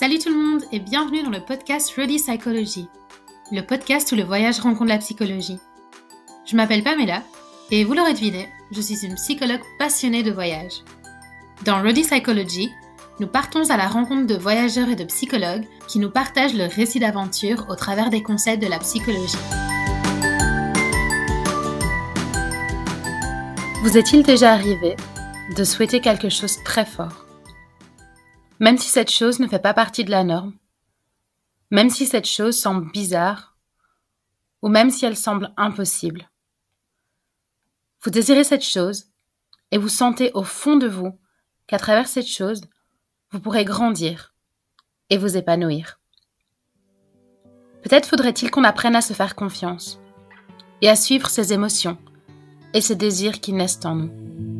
Salut tout le monde et bienvenue dans le podcast Ready Psychology, le podcast où le voyage rencontre la psychologie. Je m'appelle Pamela et vous l'aurez deviné, je suis une psychologue passionnée de voyage. Dans Ready Psychology, nous partons à la rencontre de voyageurs et de psychologues qui nous partagent leur récit d'aventure au travers des concepts de la psychologie. Vous est-il déjà arrivé de souhaiter quelque chose très fort? Même si cette chose ne fait pas partie de la norme, même si cette chose semble bizarre, ou même si elle semble impossible. Vous désirez cette chose et vous sentez au fond de vous qu'à travers cette chose, vous pourrez grandir et vous épanouir. Peut-être faudrait-il qu'on apprenne à se faire confiance et à suivre ses émotions et ces désirs qui naissent en nous.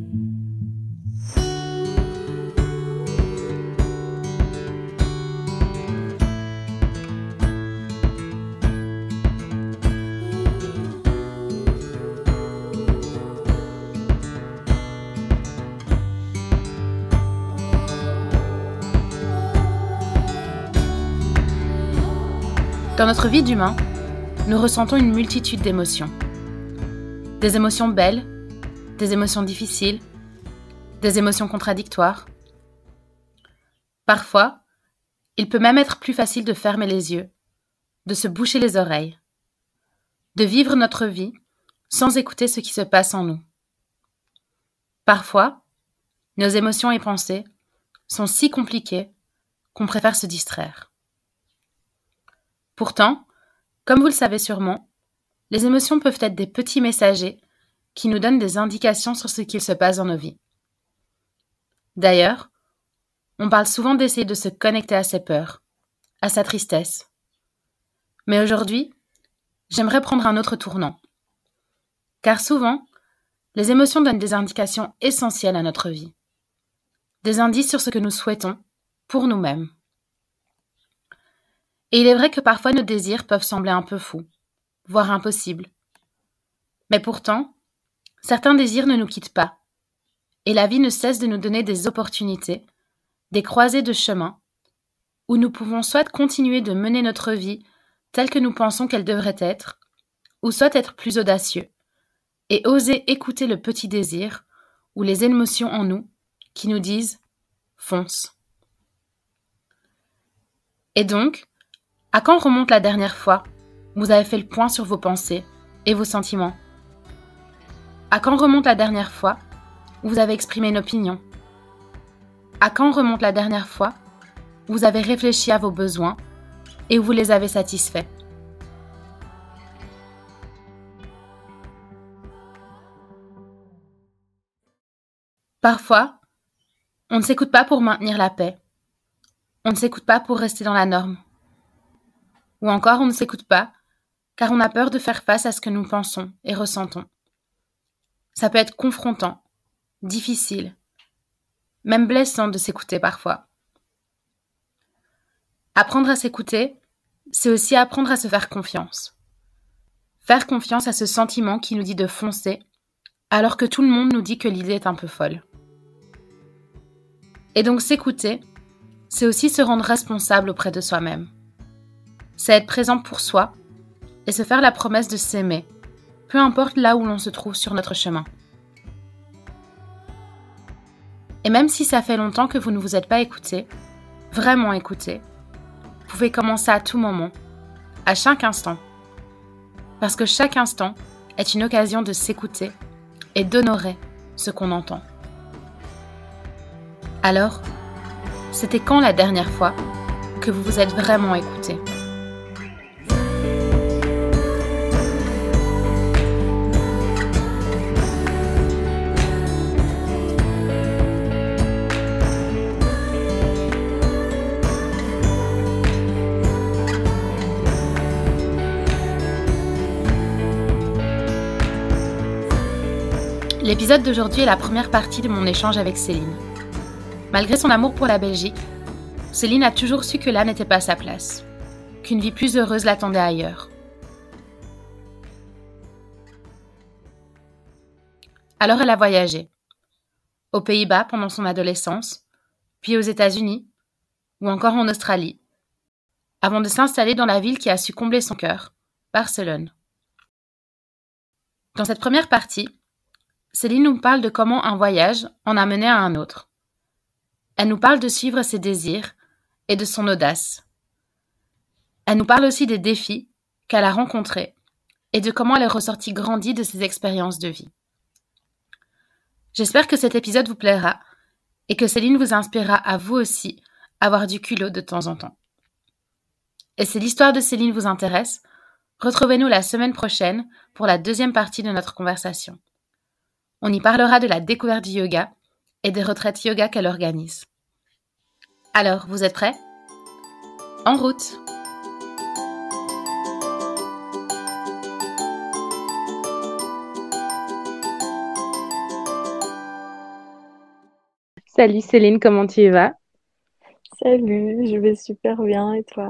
Dans notre vie d'humain, nous ressentons une multitude d'émotions. Des émotions belles, des émotions difficiles, des émotions contradictoires. Parfois, il peut même être plus facile de fermer les yeux, de se boucher les oreilles, de vivre notre vie sans écouter ce qui se passe en nous. Parfois, nos émotions et pensées sont si compliquées qu'on préfère se distraire. Pourtant, comme vous le savez sûrement, les émotions peuvent être des petits messagers qui nous donnent des indications sur ce qu'il se passe dans nos vies. D'ailleurs, on parle souvent d'essayer de se connecter à ses peurs, à sa tristesse. Mais aujourd'hui, j'aimerais prendre un autre tournant. Car souvent, les émotions donnent des indications essentielles à notre vie. Des indices sur ce que nous souhaitons pour nous-mêmes. Et il est vrai que parfois nos désirs peuvent sembler un peu fous, voire impossible. Mais pourtant, certains désirs ne nous quittent pas, et la vie ne cesse de nous donner des opportunités, des croisées de chemin, où nous pouvons soit continuer de mener notre vie telle que nous pensons qu'elle devrait être, ou soit être plus audacieux, et oser écouter le petit désir ou les émotions en nous qui nous disent fonce. Et donc, à quand remonte la dernière fois vous avez fait le point sur vos pensées et vos sentiments? À quand remonte la dernière fois vous avez exprimé une opinion? À quand remonte la dernière fois vous avez réfléchi à vos besoins et vous les avez satisfaits? Parfois, on ne s'écoute pas pour maintenir la paix. On ne s'écoute pas pour rester dans la norme. Ou encore on ne s'écoute pas car on a peur de faire face à ce que nous pensons et ressentons. Ça peut être confrontant, difficile, même blessant de s'écouter parfois. Apprendre à s'écouter, c'est aussi apprendre à se faire confiance. Faire confiance à ce sentiment qui nous dit de foncer, alors que tout le monde nous dit que l'idée est un peu folle. Et donc s'écouter, c'est aussi se rendre responsable auprès de soi-même. C'est être présent pour soi et se faire la promesse de s'aimer, peu importe là où l'on se trouve sur notre chemin. Et même si ça fait longtemps que vous ne vous êtes pas écouté, vraiment écouté, vous pouvez commencer à tout moment, à chaque instant. Parce que chaque instant est une occasion de s'écouter et d'honorer ce qu'on entend. Alors, c'était quand la dernière fois que vous vous êtes vraiment écouté? L'épisode d'aujourd'hui est la première partie de mon échange avec Céline. Malgré son amour pour la Belgique, Céline a toujours su que là n'était pas sa place, qu'une vie plus heureuse l'attendait ailleurs. Alors elle a voyagé. Aux Pays-Bas pendant son adolescence, puis aux États-Unis, ou encore en Australie, avant de s'installer dans la ville qui a su combler son cœur, Barcelone. Dans cette première partie, Céline nous parle de comment un voyage en a mené à un autre. Elle nous parle de suivre ses désirs et de son audace. Elle nous parle aussi des défis qu'elle a rencontrés et de comment elle est ressortie grandie de ses expériences de vie. J'espère que cet épisode vous plaira et que Céline vous inspirera à vous aussi avoir du culot de temps en temps. Et si l'histoire de Céline vous intéresse, retrouvez-nous la semaine prochaine pour la deuxième partie de notre conversation. On y parlera de la découverte du yoga et des retraites yoga qu'elle organise. Alors, vous êtes prêts? En route Salut Céline, comment tu vas? Salut, je vais super bien et toi?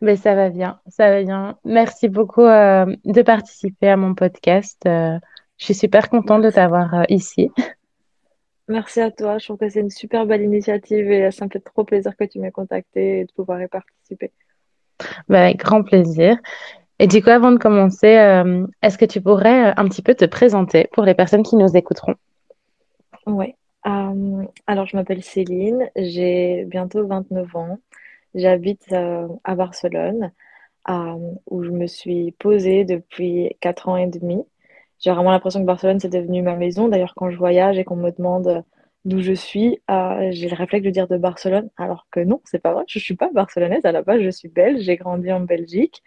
Ben, Ça va bien, ça va bien. Merci beaucoup euh, de participer à mon podcast. Euh, je suis super contente de t'avoir euh, ici. Merci à toi, je trouve que c'est une super belle initiative et ça me fait trop plaisir que tu m'aies contacté et de pouvoir y participer. Ben, avec grand plaisir. Et du coup, avant de commencer, est-ce que tu pourrais un petit peu te présenter pour les personnes qui nous écouteront? Oui. Euh, alors, je m'appelle Céline, j'ai bientôt 29 ans. J'habite euh, à Barcelone, euh, où je me suis posée depuis 4 ans et demi. J'ai vraiment l'impression que Barcelone, c'est devenu ma maison. D'ailleurs, quand je voyage et qu'on me demande d'où je suis, j'ai le réflexe de dire de Barcelone, alors que non, c'est pas vrai. Je suis pas barcelonaise à la base, je suis belge. J'ai grandi en Belgique.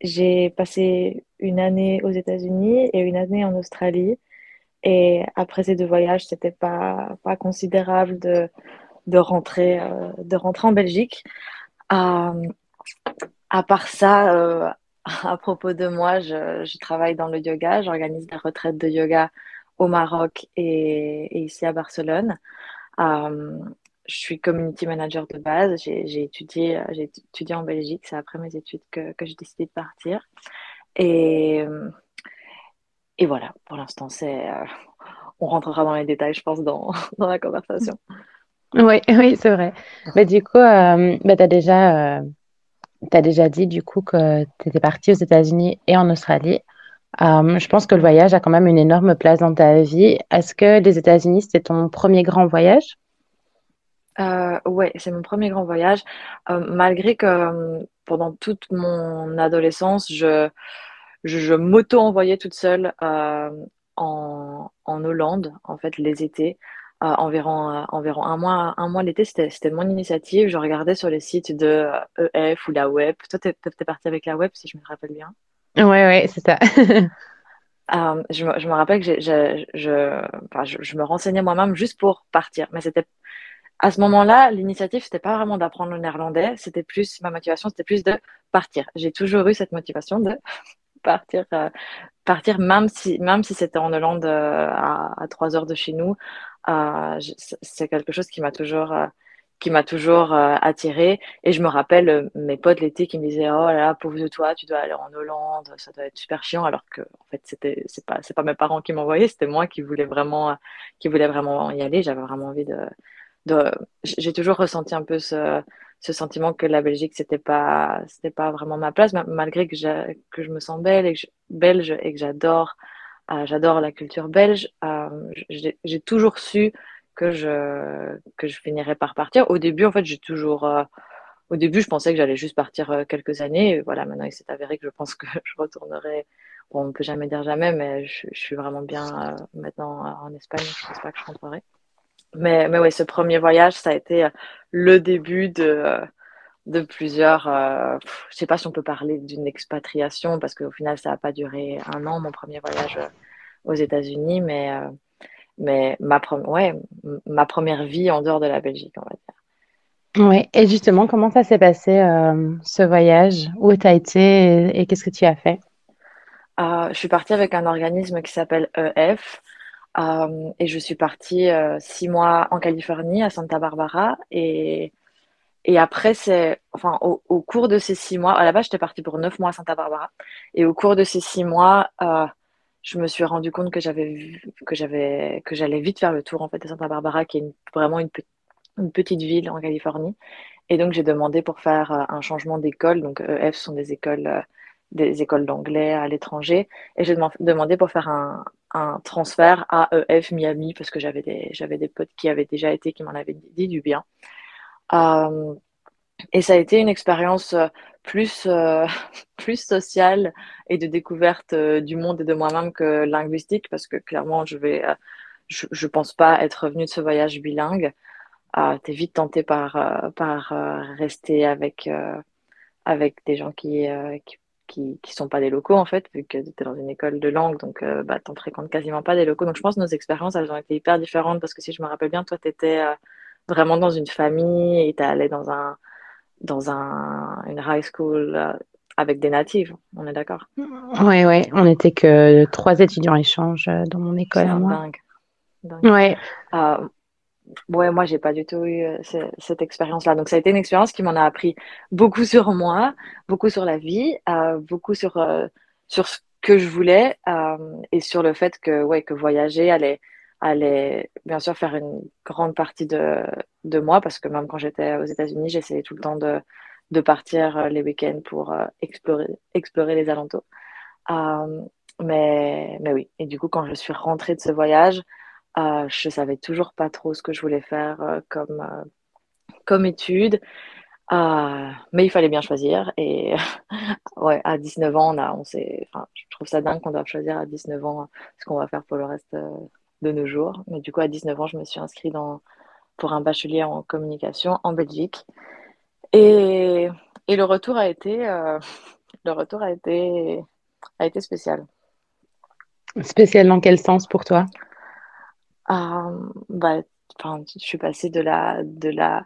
j'ai passé une année aux États-Unis et une année en Australie. Et après ces deux voyages, c'était pas, pas considérable de, de, rentrer, euh, de rentrer en Belgique. Euh, à part ça, euh, à propos de moi, je, travaille dans le yoga. J'organise des retraites de yoga au Maroc et, ici à Barcelone. Euh, je suis community manager de base. J'ai étudié, en Belgique. C'est après mes études que, j'ai décidé de partir. Et voilà, pour l'instant. Euh, on rentrera dans les détails, je pense, dans, dans la conversation. Oui, oui, c'est vrai. Mais du coup, euh, bah, tu as déjà, euh, as déjà dit du coup que tu étais partie aux États-Unis et en Australie. je pense que le voyage a quand même une énorme place dans ta vie. Est-ce que les États-Unis, c'était ton premier grand voyage? Oui, c'est mon premier grand voyage. malgré que pendant toute mon adolescence, je je, m'auto-envoyais toute seule euh, en, en, Hollande, en fait, les étés. Euh, environ, euh, environ un mois, un mois l'été, c'était, c'était mon initiative. Je regardais sur les sites de EF ou la web. Toi, t'es, t'es partie avec la web, si je me rappelle bien. Ouais, ouais, c'est ça. je, me, je, me, rappelle que j'ai, je, je, enfin, je, je, me renseignais moi-même juste pour partir. Mais c'était à ce moment-là, l'initiative, c'était pas vraiment d'apprendre le néerlandais. C'était plus, ma motivation, c'était plus de partir. J'ai toujours eu cette motivation de partir, euh, partir même si, même si c'était en Hollande euh, à, à 3 heures de chez nous. Euh, c'est quelque chose qui m'a toujours, qui m'a toujours attiré. Et je me rappelle mes potes l'été qui me disaient Oh là là, pauvre de toi, tu dois aller en Hollande, ça doit être super chiant. Alors que, en fait, c'était, c'est pas, pas mes parents qui m'envoyaient, c'était moi qui voulais vraiment, qui voulais vraiment y aller. J'avais vraiment envie de, de... j'ai toujours ressenti un peu ce, ce sentiment que la Belgique c'était pas c'était pas vraiment ma place malgré que, que je me sens belle et que belge et que j'adore euh, j'adore la culture belge. Euh, j'ai toujours su que je que je finirais par partir. Au début en fait j'ai toujours euh, au début je pensais que j'allais juste partir quelques années. Et voilà maintenant il s'est avéré que je pense que je retournerai. Bon on peut jamais dire jamais mais je, suis vraiment bien maintenant en Espagne. Je pense pas que je rentrerai. Mais, mais ouais, ce premier voyage, ça a été euh, le début de, euh, de plusieurs. Euh, je sais pas si on peut parler d'une expatriation, parce qu'au final, ça n'a pas duré un an, mon premier voyage aux États-Unis, mais, mais ma, ouais, ma première vie en dehors de la Belgique, on va dire. Oui, et justement, comment ça s'est passé ce voyage? Où tu as été et, qu'est-ce que tu as fait? Je suis partie avec un organisme qui s'appelle EF. Euh, et je suis partie euh, six mois en Californie, à Santa Barbara. Et, et après, c'est, enfin, au, cours de ces six mois, à la base, j'étais partie pour neuf mois à Santa Barbara. Et au cours de ces six mois, euh, je me suis rendu compte que j'avais que j'allais vite faire le tour en fait de Santa Barbara, qui est vraiment une, petite ville en Californie. Et donc, j'ai demandé pour faire euh, un changement d'école. Donc, EF sont des écoles, euh, des écoles d'anglais à l'étranger. Et j'ai demandé pour faire un, un, transfert à EF Miami parce que j'avais des, j'avais des potes qui avaient déjà été, qui m'en avaient dit du bien. Euh, et ça a été une expérience plus, euh, plus sociale et de découverte du monde et de moi-même que linguistique parce que clairement, je vais, je, je pense pas être revenue de ce voyage bilingue ah, t'es vite tenté par, euh, par euh, rester avec, euh, avec des gens qui, qui, qui, sont pas des locaux, en fait, vu que tu es dans une école de langue, donc bah, t'en fréquentes quasiment pas des locaux. Donc je pense que nos expériences, elles ont été hyper différentes parce que si je me rappelle bien, toi, tu étais vraiment dans une famille et tu allé dans, un, dans un, une high school avec des natives, on est d'accord? Oui, oui, on n'était que trois étudiants échange dans mon école. C'est dingue. dingue. Ouais ouais, moi, j'ai pas du tout eu euh, cette expérience-là. Donc, ça a été une expérience qui m'en a appris beaucoup sur moi, beaucoup sur la vie, euh, beaucoup sur, euh, sur ce que je voulais et sur le fait que, ouais, que voyager allait, allait bien sûr faire une grande partie de, de moi parce que même quand j'étais aux États-Unis, j'essayais tout le temps de, de partir les week-ends pour explorer, explorer les alentours. mais, mais oui, et du coup, quand je suis rentrée de ce voyage, euh, je savais toujours pas trop ce que je voulais faire euh, comme, euh, comme étude. mais il fallait bien choisir. Et ouais, à 19 ans, on a, on s'est, enfin, je trouve ça dingue qu'on doive choisir à 19 ans ce qu'on va faire pour le reste de nos jours. Mais du coup, à 19 ans, je me suis inscrite dans, pour un bachelier en communication en Belgique. Et, et le retour a été, le retour a été, a été spécial. Spécial dans quel sens pour toi? Euh, bah, je suis passée de la, de la,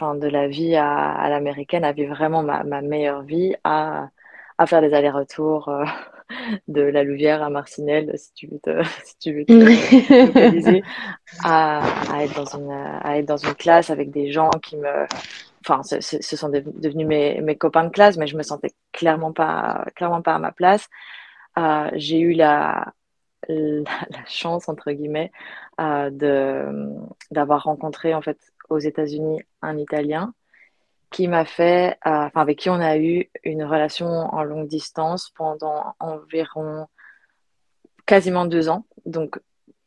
de la vie à, l'américaine à vivre vraiment ma, ma meilleure vie, à, à faire des allers-retours euh, de la Louvière à Marcinelle, si tu veux te, si tu veux te à, à, être dans une, à être dans une classe avec des gens qui me, enfin, ce, ce sont devenus mes, mes, copains de classe, mais je me sentais clairement pas, clairement pas à ma place. Euh, j'ai eu la, la, chance, entre guillemets, euh, de, d'avoir rencontré en fait aux États-Unis un Italien qui m'a fait, euh, enfin avec qui on a eu une relation en longue distance pendant environ quasiment deux ans. Donc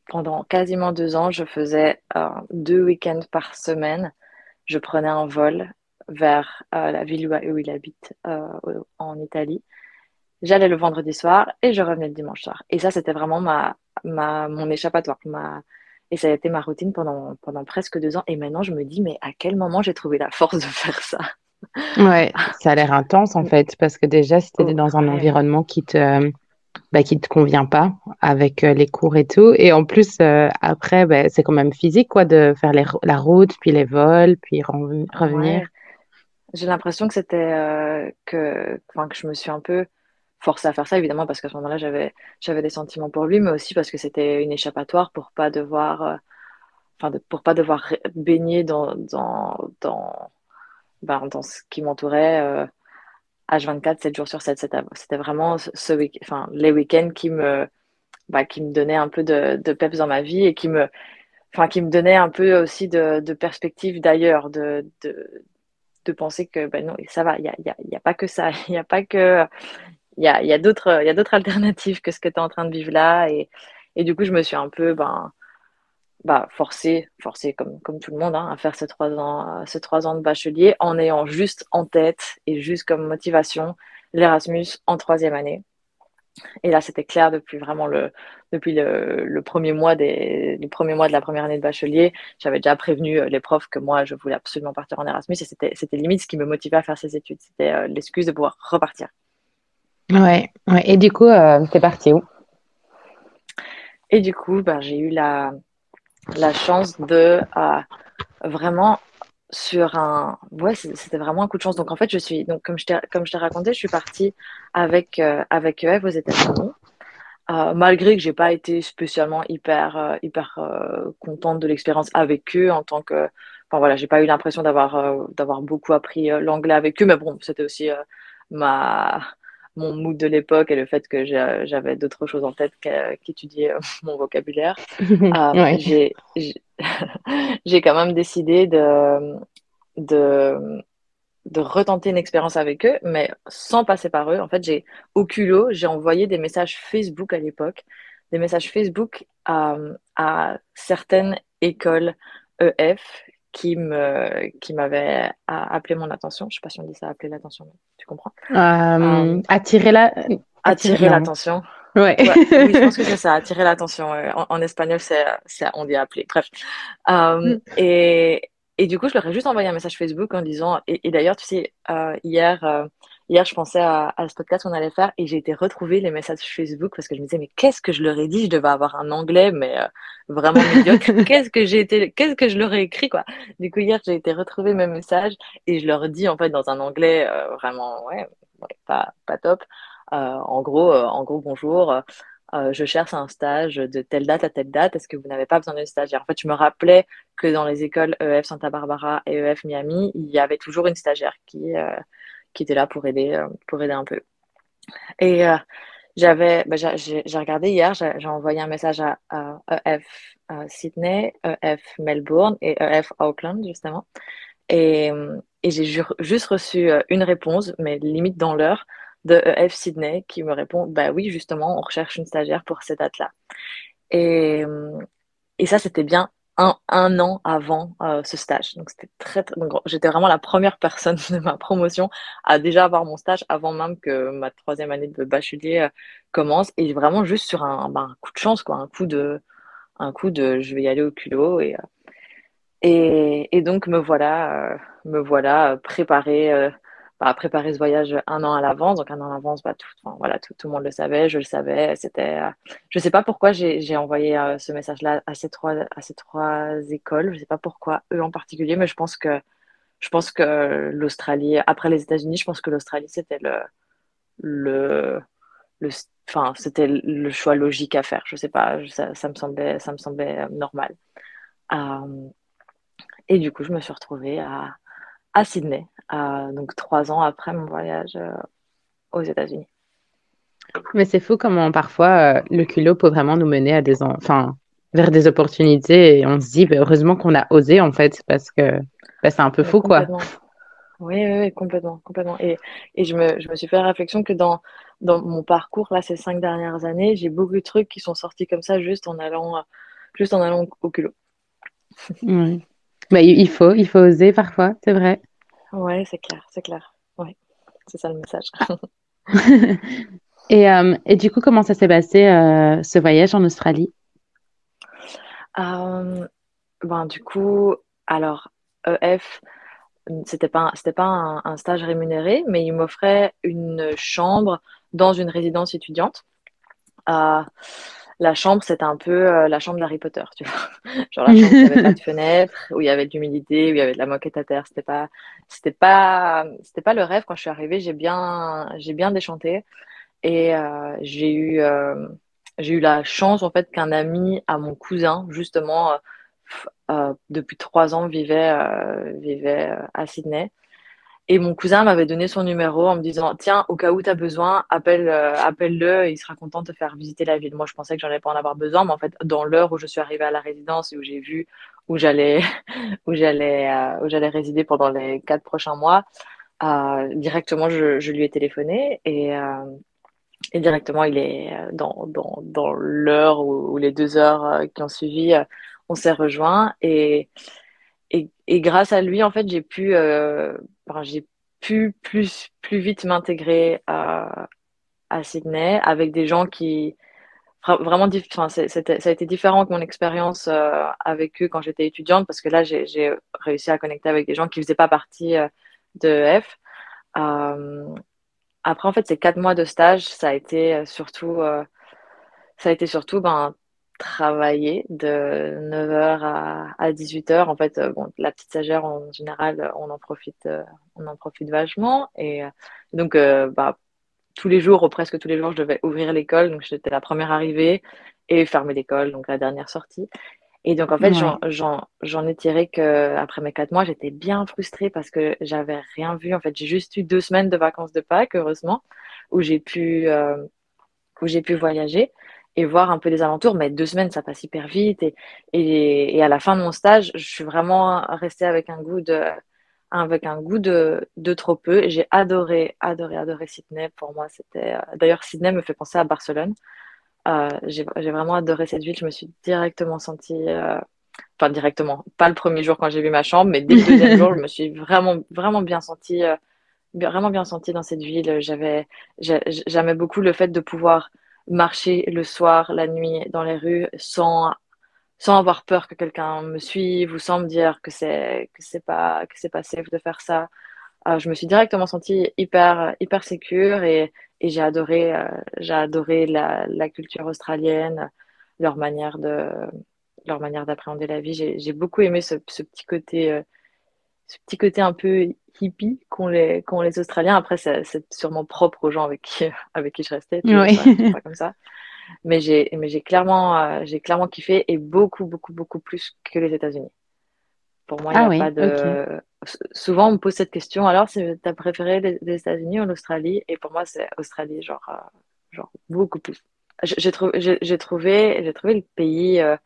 pendant quasiment deux ans, je faisais euh, deux week-ends par semaine. Je prenais un vol vers la ville où il habite en Italie J'allais le vendredi soir et je revenais le dimanche soir. Et ça, c'était vraiment ma, ma, mon échappatoire. Et ça a été ma routine pendant, pendant presque deux ans. Et maintenant, je me dis, mais à quel moment j'ai trouvé la force de faire ça? Ouais, ça a l'air intense en fait, parce que déjà, si tu es dans un environnement qui te, bah, qui te convient pas avec euh, les cours et tout, et en plus, euh, après, bah, c'est quand même physique quoi, de faire les, la route, puis les vols, puis revenir. J'ai l'impression que c'était euh, que, que je me suis un peu forcé à faire ça, évidemment, parce qu'à ce moment-là, j'avais, des sentiments pour lui, mais aussi parce que c'était une échappatoire pour pas devoir, euh, pour pas devoir baigner dans, dans, dans, ben, dans ce qui m'entourait H24, 7 jours sur 7. C'était, vraiment ce week les week-ends qui me, bah, qui me donnaient un peu de, de peps dans ma vie et qui me, qui me donnaient un peu aussi de, de perspective d'ailleurs, de, de, de penser que ben non, ça va, il n'y a, y a, y a, pas que ça, il n'y a pas que il y a, y a d'autres alternatives que ce que tu es en train de vivre là. Et, et, du coup, je me suis un peu ben, bah, forcée, comme, comme tout le monde, hein, à faire ces trois, ans, ces trois ans de bachelier en ayant juste en tête et juste comme motivation l'Erasmus en troisième année. Et là, c'était clair depuis vraiment le, depuis le, premier mois des, les premiers mois de la première année de bachelier. J'avais déjà prévenu euh, les profs que moi, je voulais absolument partir en Erasmus et c'était, limite ce qui me motivait à faire ces études. C'était euh, l'excuse de pouvoir repartir. Ouais, ouais. Et du coup, euh, t'es parti où? Et du coup, ben, j'ai eu la, la chance de euh, vraiment sur un. Ouais, c'était vraiment un coup de chance. Donc en fait, je suis. Donc, comme je t'ai, raconté, je suis partie avec, euh, avec aux États-Unis. Euh, malgré que j'ai pas été spécialement hyper, euh, hyper euh, contente de l'expérience avec eux en tant que. Enfin voilà, j'ai pas eu l'impression d'avoir, d'avoir beaucoup appris l'anglais avec eux, mais bon, c'était aussi ma mon mood de l'époque et le fait que j'avais d'autres choses en tête qu'étudier euh, mon vocabulaire. Euh, j'ai quand même décidé de, de, de retenter une expérience avec eux, mais sans passer par eux. En fait, j'ai au culot, j'ai envoyé des messages Facebook à l'époque, des messages Facebook à, à certaines écoles EF qui me qui m'avaient appelé mon attention. Je sais pas si on dit ça, appeler l'attention, tu comprends? Euh, euh, Attirer la attirer l'attention. Ouais. oui, je pense que c'est ça, attirer l'attention. En, espagnol, c'est, on dit appeler. Bref. Euh, mm. et, et du coup, je leur ai juste envoyé un message Facebook en disant, et, d'ailleurs, tu sais, euh, hier, euh, hier, je pensais à, à, ce podcast qu'on allait faire et j'ai été retrouver les messages Facebook parce que je me disais, mais qu'est-ce que je leur ai dit? Je devais avoir un anglais, mais vraiment médiocre. qu'est-ce que j'ai été, qu'est-ce que je leur ai écrit, quoi? Du coup, hier, j'ai été retrouver mes messages et je leur dis, en fait, dans un anglais vraiment, ouais, pas, pas top. Euh, en gros, euh, en gros, bonjour. Euh, je cherche un stage de telle date à telle date, est-ce que vous n'avez pas besoin d'un stagiaire? En fait, je me rappelais que dans les écoles EF Santa Barbara et EF Miami, il y avait toujours une stagiaire qui, qui était là pour aider, pour aider un peu. Et j'avais, bah, j'ai regardé hier, j'ai envoyé un message à, EF Sydney, EF Melbourne et EF Auckland, justement. Et, et j'ai juste reçu une réponse, mais limite dans l'heure, de EF Sydney qui me répond Bah oui, justement, on recherche une stagiaire pour cette date-là. Et, et ça, c'était bien un, un, an avant euh, ce stage. Donc, c'était très, très j'étais vraiment la première personne de ma promotion à déjà avoir mon stage avant même que ma troisième année de bachelier euh, commence. Et vraiment juste sur un, ben, un, coup de chance, quoi, un coup de, un coup de je vais y aller au culot. Et, euh, et, et donc, me voilà, me voilà préparée à préparer ce voyage un an à l'avance. Donc un an à l'avance, bah, tout, voilà, tout, le monde le savait, je le savais. C'était, euh, je sais pas pourquoi j'ai envoyé euh, ce message-là à ces trois à ces trois écoles. Je sais pas pourquoi eux en particulier, mais je pense que je pense que l'Australie, après les États-Unis, je pense que l'Australie c'était le le enfin c'était le choix logique à faire. Je sais pas, ça, me semblait ça me semblait euh, normal. et du coup, je me suis retrouvée à à Sydney, donc trois ans après mon voyage euh, aux États-Unis. Mais c'est fou comment parfois euh, le culot peut vraiment nous mener à des, enfin, vers des opportunités et on se dit bah, heureusement qu'on a osé en fait parce que bah, c'est un peu fou quoi. Oui, oui, complètement, complètement. Et, et je, me, je, me, suis fait la réflexion que dans, dans mon parcours là ces cinq dernières années, j'ai beaucoup de trucs qui sont sortis comme ça juste en allant, juste en allant au culot. Oui. Bah, il faut, il faut oser parfois, c'est vrai. Ouais, c'est clair, c'est clair. Ouais, c'est ça le message. et, euh, et, du coup, comment ça s'est passé euh, ce voyage en Australie? Euh, ben, Du coup, alors, EF, c'était pas, c'était pas un, un, stage rémunéré, mais il m'offrait une chambre dans une résidence étudiante la chambre, c'était un peu euh, la chambre d'Harry Potter, tu vois. Genre la chambre où il n'y avait pas de fenêtre, où il y avait de l'humidité, où il y avait de la moquette à terre. C'était pas, c'était pas, c'était pas le rêve quand je suis arrivée. J'ai bien, j'ai bien déchanté et euh, j'ai eu, euh, j'ai eu la chance en fait qu'un ami à mon cousin justement depuis trois ans vivait, vivait à Sydney et mon cousin m'avait donné son numéro en me disant Tiens, au cas où tu as besoin, appelle, euh, appelle-le, il sera content de te faire visiter la ville. Moi, je pensais que j'en avais pas en avoir besoin, mais en fait, dans l'heure où je suis arrivée à la résidence et où j'ai vu où j'allais où j'allais euh, où j'allais résider pendant les quatre prochains mois, euh, directement, je, lui ai téléphoné et, et directement, il est dans, dans, dans l'heure ou, les deux heures qui ont suivi, on s'est rejoints et et, grâce à lui, en fait, j'ai pu, euh, j'ai pu plus, plus vite m'intégrer à, Sydney avec des gens qui vraiment enfin, ça a été différent que mon expérience euh, avec eux quand j'étais étudiante parce que là j'ai réussi à connecter avec des gens qui faisaient pas partie euh, de F. Après en fait ces quatre mois de stage ça a été surtout ça a été surtout ben travailler de 9h à, à 18h. En fait, euh, bon, la petite sagère, en général, on en profite, euh, on en profite vachement. Et euh, donc, bah, tous les jours, ou presque tous les jours, je devais ouvrir l'école. Donc, j'étais la première arrivée et fermer l'école, donc la dernière sortie. Et donc, en fait, j'en ai tiré que après mes quatre mois, j'étais bien frustrée parce que j'avais rien vu. En fait, j'ai juste eu deux semaines de vacances de Pâques, heureusement, où j'ai pu, où j'ai pu voyager. Et voir un peu les alentours. Mais deux semaines, ça passe hyper vite. Et, à la fin de mon stage, je suis vraiment restée avec un goût de, avec un goût de, de trop peu. J'ai adoré, adoré, adoré Sydney. Pour moi, c'était. Euh, d'ailleurs, Sydney me fait penser à Barcelone. Euh, j'ai vraiment adoré cette ville. Je me suis directement sentie. Euh, enfin, directement. Pas le premier jour quand j'ai vu ma chambre, mais dès le deuxième jour, je me suis vraiment, vraiment bien sentie. Vraiment bien sentie dans cette ville. J'avais, j'aimais beaucoup le fait de pouvoir marcher le soir, la nuit, dans les rues, sans sans avoir peur que quelqu'un me suive ou sans me dire que c'est que c'est pas que c'est pas safe de faire ça. Euh, je me suis directement sentie hyper hyper sécure et, et j'ai adoré euh, j'ai adoré la, la, culture australienne, leur manière de leur manière d'appréhender la vie. J'ai beaucoup aimé ce, ce petit côté euh, ce petit côté un peu hippie qu'ont les, qu'ont les Australiens. Après, c'est sûrement propre aux gens avec qui, avec qui je restais. Oui. Pas, comme ça. Mais j'ai, clairement, euh, j'ai clairement kiffé et beaucoup, beaucoup, beaucoup plus que les États-Unis. Pour moi, il n'y a ah pas de. Souvent, on me pose cette question. Alors, tu as préféré les, États-Unis ou l'Australie? Et pour moi, c'est Australie, genre, euh, genre beaucoup plus. J'ai, trouvé, j'ai, trouvé, trouvé le pays. Euh,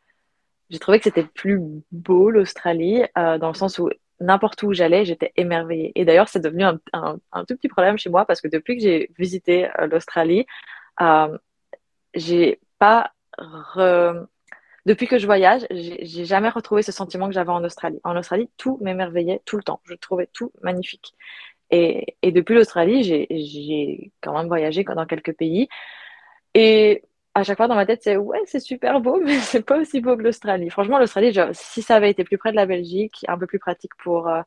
j'ai trouvé que c'était plus beau l'Australie dans le sens où n'importe où j'allais, j'étais émerveillée. Et d'ailleurs, c'est devenu un, tout petit problème chez moi parce que depuis que j'ai visité l'Australie, euh, j'ai pas depuis que je voyage, j'ai jamais retrouvé ce sentiment que j'avais en Australie. En Australie, tout m'émerveillait tout le temps. Je trouvais tout magnifique. Et, et depuis l'Australie, j'ai quand même voyagé dans quelques pays. À chaque fois dans ma tête, c'est ouais, c'est super beau, mais c'est pas aussi beau que l'Australie. Franchement, l'Australie, si ça avait été plus près de la Belgique, un peu plus pratique pour, euh,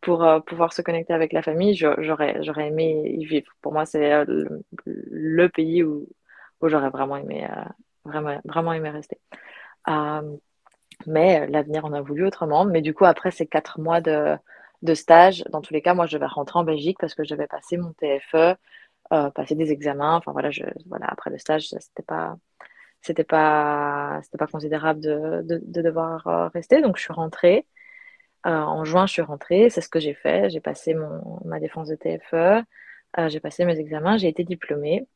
pour euh, pouvoir se connecter avec la famille, j'aurais, j'aurais aimé y vivre. Pour moi, c'est euh, le, pays où, où j'aurais vraiment aimé, vraiment, vraiment aimé rester. Mais l'avenir en a voulu autrement. Mais du coup, après ces quatre mois de, de stage, dans tous les cas, moi, je vais rentrer en Belgique parce que je vais passer mon TFE, passer des examens. Enfin voilà, après le stage, c'était pas, c'était pas, c'était pas considérable de, de, de, devoir rester. Donc, je suis rentrée. en juin, je suis rentrée. C'est ce que j'ai fait. J'ai passé mon, ma défense de TFE. j'ai passé mes examens. J'ai été diplômée.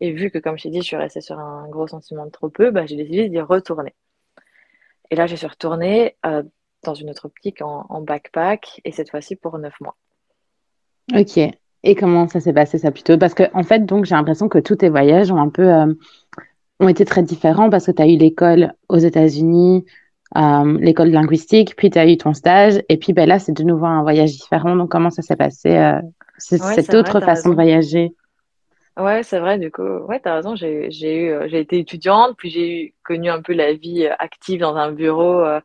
Et vu que, comme je t'ai dit, je suis restée sur un gros sentiment de trop peu, bah, j'ai décidé d'y retourner. Et là, je suis retournée euh, dans une autre optique en, backpack, et cette fois-ci pour neuf mois. Ok. Et comment ça s'est passé ça plutôt. Parce que en fait, donc j'ai l'impression que tous tes voyages ont un peu euh, ont été très différents. Parce que tu as eu l'école aux États-Unis, euh, l'école linguistique, puis tu as eu ton stage, et puis ben, là, c'est de nouveau un voyage différent. Donc, comment ça s'est passé cette autre façon de voyager? Ouais, c'est vrai, du coup, ouais, t'as raison, j'ai, j'ai eu, euh, j'ai été étudiante, puis j'ai eu, connu un peu la vie euh, active dans un bureau euh,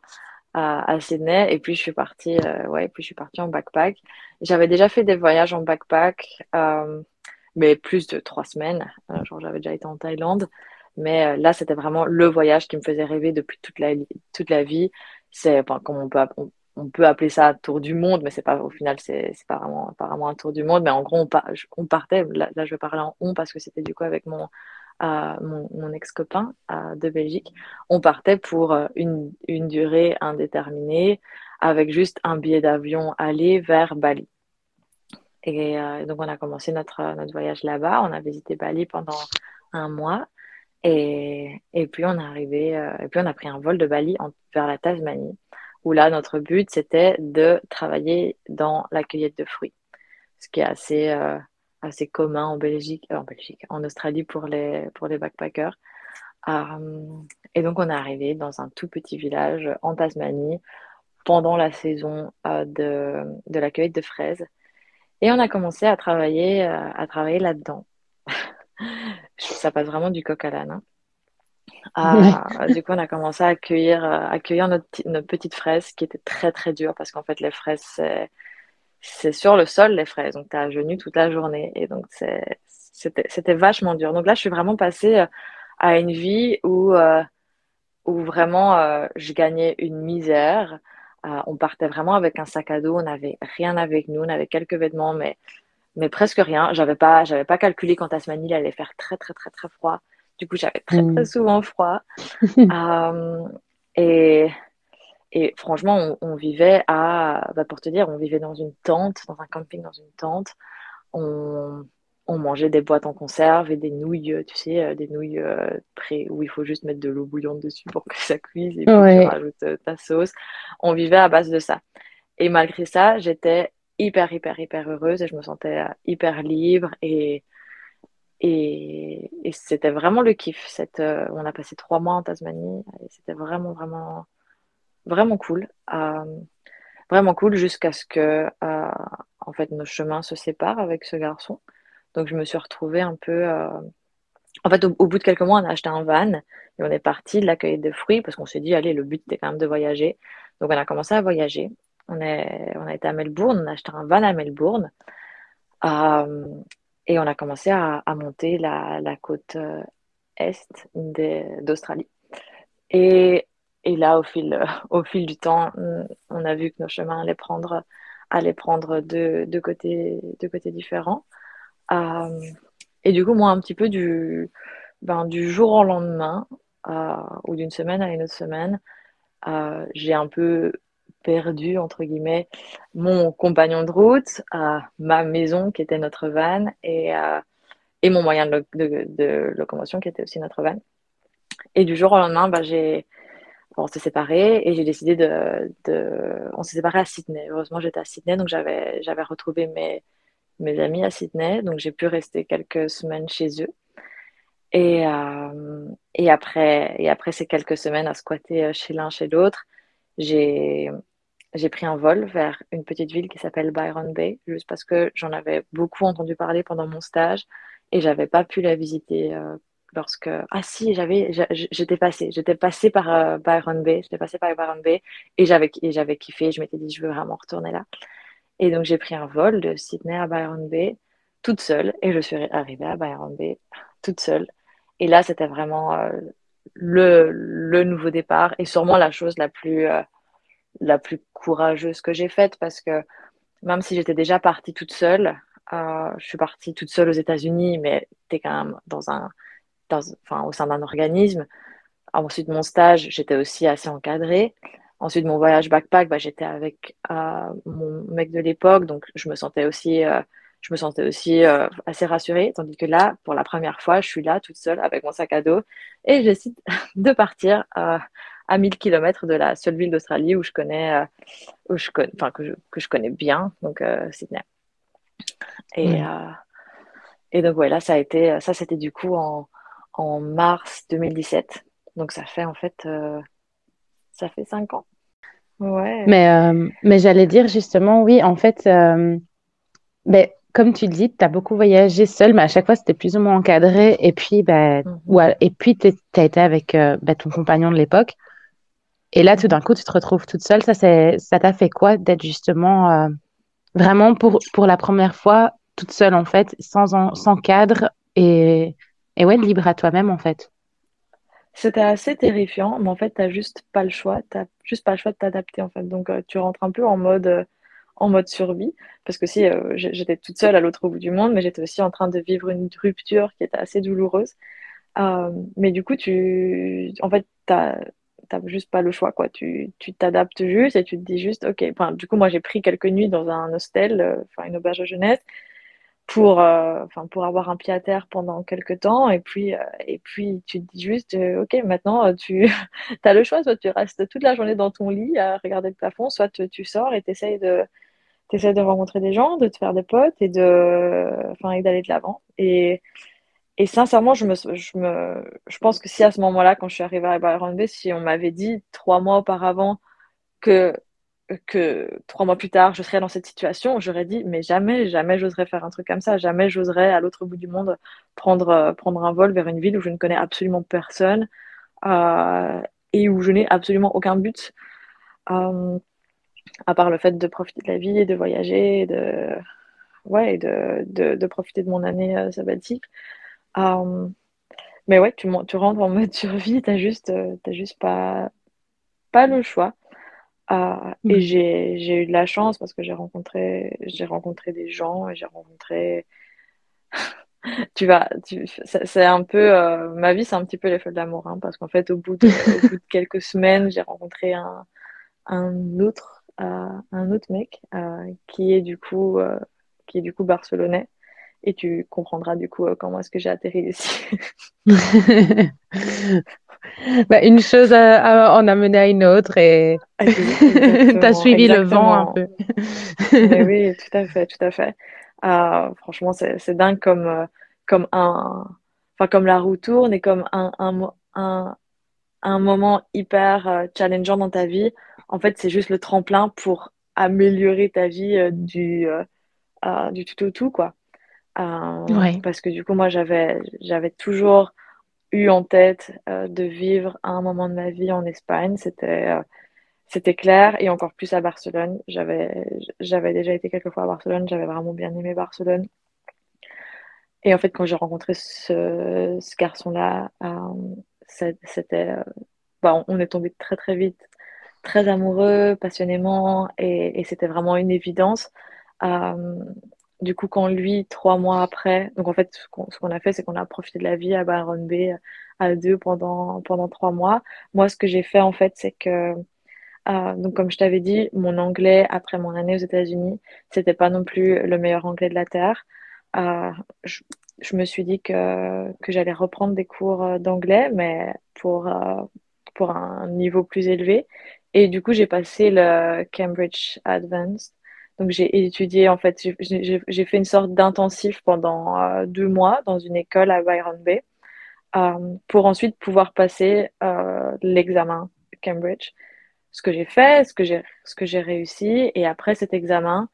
à, à Sydney, et puis je suis partie, ouais, puis je suis partie en backpack. J'avais déjà fait des voyages en backpack, mais plus de trois semaines, genre j'avais déjà été en Thaïlande, mais là, c'était vraiment le voyage qui me faisait rêver depuis toute la, toute la vie. C'est, enfin, comme on peut, on peut appeler ça tour du monde, mais c'est pas au final c'est pas vraiment pas vraiment un tour du monde. Mais en gros, on, on partait. Là, je vais parler en on parce que c'était du coup avec mon euh, mon, mon ex copain euh, de Belgique. On partait pour euh, une, une durée indéterminée avec juste un billet d'avion aller vers Bali. Et euh, donc on a commencé notre notre voyage là-bas. On a visité Bali pendant un mois. Et, et puis on est arrivé, et puis on a pris un vol de Bali vers la Tasmanie où là, notre but, c'était de travailler dans la cueillette de fruits, ce qui est assez, euh, assez commun en Belgique, euh, en Belgique, en Australie pour les, pour les backpackers. Euh, et donc, on est arrivé dans un tout petit village en Tasmanie pendant la saison de, de la cueillette de fraises. Et on a commencé à travailler, à travailler là-dedans. Ça passe vraiment du coq à l'âne. Hein. Ah, du coup, on a commencé à accueillir, euh, accueillir notre, notre, petite fraise qui était très très dure parce qu'en fait, les fraises, c'est sur le sol, les fraises. Donc, tu es à genoux toute la journée. Et donc, c'était vachement dur. Donc là, je suis vraiment passée euh, à une vie où, euh, où vraiment je gagnais une misère. On partait vraiment avec un sac à dos. On n'avait rien avec nous. On avait quelques vêtements, mais, mais presque rien. J'avais pas, j'avais pas calculé quand Tasmanie il allait faire très très très très froid. Du coup, j'avais très, très mm. souvent froid. Euh, et, et franchement, on, vivait à, bah pour te dire, on vivait dans une tente, dans un camping, dans une tente. On, on mangeait des boîtes en conserve et des nouilles, tu sais, des nouilles pré où il faut juste mettre de l'eau bouillante dessus pour que ça cuise et puis tu rajoutes ta sauce. On vivait à base de ça. Et malgré ça, j'étais hyper, hyper, hyper heureuse et je me sentais hyper libre et, et, c'était vraiment le kiff. Cette, on a passé trois mois en Tasmanie et c'était vraiment, vraiment, vraiment cool. vraiment cool jusqu'à ce que en fait nos chemins se séparent avec ce garçon. Donc je me suis retrouvée un peu. Euh, en fait, au, bout de quelques mois, on a acheté un van et on est parti de l'accueil de fruits parce qu'on s'est dit, allez, le but était quand même de voyager. Donc on a commencé à voyager. On, est... on a été à Melbourne, on a acheté un van à Melbourne. Euh, et on a commencé à, monter la, côte euh, est d'Australie. Et, et, là, au fil, au fil du temps, on a vu que nos chemins allaient prendre, allaient prendre deux, côtés différents. Euh, et du coup, moi, un petit peu du, ben, du jour au lendemain, euh, ou d'une semaine à une autre semaine, euh, j'ai un peu perdu, entre guillemets, mon compagnon de route, ma maison qui était notre van et, mon moyen de, locomotion qui était aussi notre van. Et du jour au lendemain, bah, j'ai, on s'est séparés et j'ai décidé de. On s'est séparés à Sydney. Heureusement, j'étais à Sydney, donc j'avais retrouvé mes, mes amis à Sydney, donc j'ai pu rester quelques semaines chez eux. Et, euh, après, et après ces quelques semaines à squatter euh, chez l'un, chez l'autre, j'ai, pris un vol vers une petite ville qui s'appelle Byron Bay, juste parce que j'en avais beaucoup entendu parler pendant mon stage et j'avais pas pu la visiter euh, lorsque. Ah si, j'étais passée, j'étais par Byron Bay, j'étais passée par Byron Bay et j'avais, et j'avais kiffé. Je m'étais dit, je veux vraiment retourner là. Et donc, j'ai pris un vol de Sydney à Byron Bay toute seule et je suis arrivée à Byron Bay toute seule. Et là, c'était vraiment euh, le, nouveau départ et sûrement la chose la plus, euh, la plus courageuse que j'ai faite parce que même si j'étais déjà partie toute seule, euh, je suis partie toute seule aux États-Unis, mais tu es quand même dans un, dans, enfin, au sein d'un organisme. Ensuite, mon stage, j'étais aussi assez encadrée. Ensuite, mon voyage backpack, bah, j'étais avec euh, mon mec de l'époque, donc je me sentais aussi, euh, je me sentais aussi euh, assez rassurée. Tandis que là, pour la première fois, je suis là toute seule avec mon sac à dos et je décide de partir à 1000 km de la seule ville d'Australie où je connais, où je connais, enfin que je, que je connais bien, donc Sydney. Et, et donc voilà, ça a été, ça c'était du coup en, en mars 2017. Donc ça fait en fait, ça fait cinq ans. Mais, euh, mais j'allais dire justement, oui, en fait, euh, ben, comme tu le dis, tu as beaucoup voyagé seul, mais à chaque fois, c'était plus ou moins encadré. Et puis, ben, mhm. et puis tu as été avec euh, ben, ton compagnon de l'époque. Et là, tout d'un coup, tu te retrouves toute seule. Ça, ça t'a fait quoi d'être justement vraiment pour, pour la première fois toute seule, en fait, sans, sans cadre et, et ouais, libre à toi-même, en fait? C'était assez terrifiant, mais en fait, tu n'as juste pas le choix. Tu n'as juste pas le choix de t'adapter, en fait. Donc, euh, tu rentres un peu en mode, euh, en mode survie. Parce que si euh, j'étais toute seule à l'autre bout du monde, mais j'étais aussi en train de vivre une rupture qui était assez douloureuse. mais du coup, tu, en fait, tu n'as juste pas le choix, quoi. Tu t'adaptes juste et tu te dis juste, OK. Du coup, moi, j'ai pris quelques nuits dans un hostel, enfin, une auberge de jeunesse pour, euh, pour avoir un pied à terre pendant quelques temps. Et puis, euh, et puis tu te dis juste, euh, OK, maintenant, tu as le choix. Soit tu restes toute la journée dans ton lit à regarder le plafond, soit tu, sors et tu de, de rencontrer des gens, de te faire des potes et d'aller de l'avant. Et, et sincèrement, je, me, je, me, je pense que si à ce moment-là, quand je suis arrivée à Byron Bay, si on m'avait dit trois mois auparavant que que trois mois plus tard, je serais dans cette situation, j'aurais dit, mais jamais, jamais j'oserais faire un truc comme ça, jamais j'oserais à l'autre bout du monde prendre, euh, prendre un vol vers une ville où je ne connais absolument personne euh, et où je n'ai absolument aucun but, euh, à part le fait de profiter de la vie et de voyager, et de, ouais, de, de, profiter de mon année sabbatique. mais ouais, tu, tu rentres en mode survie, tu n'as juste, juste pas, pas le choix. Ah, et j'ai eu de la chance parce que j'ai rencontré, rencontré des gens et j'ai rencontré. tu vas, c'est un peu. Euh, ma vie, c'est un petit peu l'effet de l'amour. Hein, parce qu'en fait, au bout, de, bout de quelques semaines, j'ai rencontré un, un, autre, euh, un autre mec euh, qui, est du coup, qui est du coup barcelonais et tu comprendras du coup comment est-ce que j'ai atterri ici. bah, une chose en a mené à une autre et tu as suivi le vent un peu. oui, tout à fait, tout à fait. franchement, c'est dingue comme, comme un, enfin comme la roue tourne et comme un, un, un, un moment hyper euh, challengeant dans ta vie, en fait, c'est juste le tremplin pour améliorer ta vie euh, du, euh, du tout au tout, quoi. Parce que du coup, moi, j'avais, j'avais toujours eu en tête de vivre un moment de ma vie en Espagne. C'était, c'était clair et encore plus à Barcelone. J'avais, déjà été quelques fois à Barcelone. J'avais vraiment bien aimé Barcelone. Et en fait, quand j'ai rencontré ce, garçon-là, c'était, euh, bah, on est tombé très très vite, très amoureux, passionnément, et, c'était vraiment une évidence. Euh, du coup, quand lui, trois mois après, donc en fait, ce qu'on a fait, c'est qu'on a profité de la vie à Byron Bay à deux pendant, pendant trois mois. Moi, ce que j'ai fait, en fait, c'est que, euh, donc comme je t'avais dit, mon anglais, après mon année aux États-Unis, c'était pas non plus le meilleur anglais de la Terre. je, je me suis dit que, que j'allais reprendre des cours euh, d'anglais, mais pour, euh, pour un niveau plus élevé. Et du coup, j'ai passé le Cambridge Advanced. Donc, j'ai étudié, en fait, j'ai fait une sorte d'intensif pendant euh, deux mois dans une école à Byron Bay pour ensuite pouvoir passer l'examen Cambridge. Ce que j'ai fait, ce que j'ai réussi. Et après cet examen,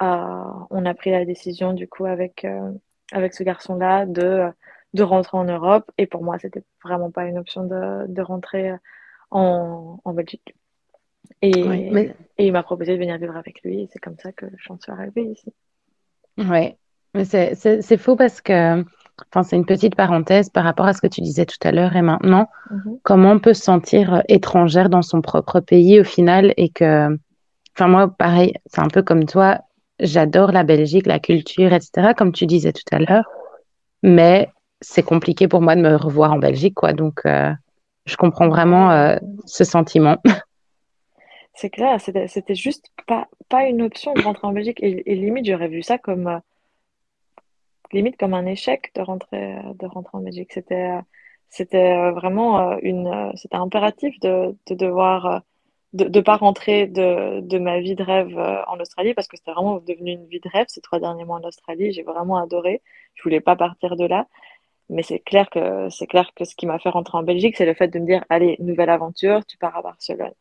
on a pris la décision, du coup, avec avec ce garçon-là de, de rentrer en Europe. Et pour moi, c'était vraiment pas une option de, de rentrer en, en Belgique. Et, et, il m'a proposé de venir vivre avec lui. Et c'est comme ça que j'en suis arrivée ici. Oui, mais c'est faux parce que, enfin, c'est une petite parenthèse par rapport à ce que tu disais tout à l'heure et maintenant. Mm-hmm. Comment on peut se sentir étrangère dans son propre pays au final et que, enfin, moi, pareil, c'est un peu comme toi, j'adore la Belgique, la culture, etc., comme tu disais tout à l'heure. Mais c'est compliqué pour moi de me revoir en Belgique, quoi. Donc, euh, je comprends vraiment euh, ce sentiment. C'est clair, c'était juste pas, pas une option de rentrer en Belgique. Et, limite, j'aurais vu ça comme euh, limite comme un échec de rentrer, de rentrer en Belgique. C'était c'était vraiment une impératif de, de devoir de ne pas rentrer de, de, ma vie de rêve euh, en Australie parce que c'était vraiment devenu une vie de rêve ces trois derniers mois en Australie. J'ai vraiment adoré. Je voulais pas partir de là. Mais c'est clair c'est clair que ce qui m'a fait rentrer en Belgique, c'est le fait de me dire allez, nouvelle aventure, tu pars à Barcelone.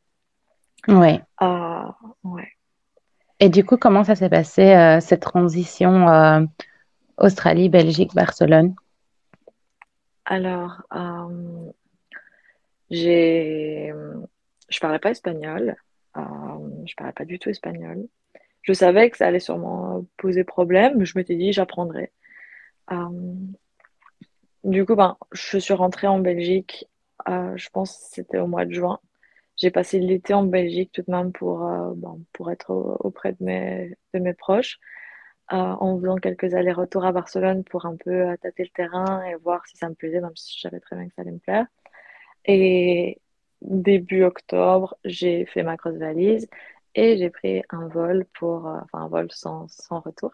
Ouais. Euh, ouais. Et du coup, comment ça s'est passé euh, cette transition Australie, Belgique, Barcelone? Alors, j'ai je parlais pas espagnol. Euh, je parlais pas du tout espagnol. Je savais que ça allait sûrement poser problème, mais je m'étais dit j'apprendrai. Euh, du coup, ben, je suis rentrée en Belgique, euh, je pense que c'était au mois de juin. J'ai passé l'été en Belgique tout de même pour, euh, ben, pour être auprès de mes, de mes proches, en faisant quelques allers-retours à Barcelone pour un peu tâter le terrain et voir si ça me plaisait, même si je savais très bien que ça allait me plaire. Et, début octobre, j'ai fait ma grosse valise et j'ai pris un vol pour, euh, enfin un vol sans, sans retour.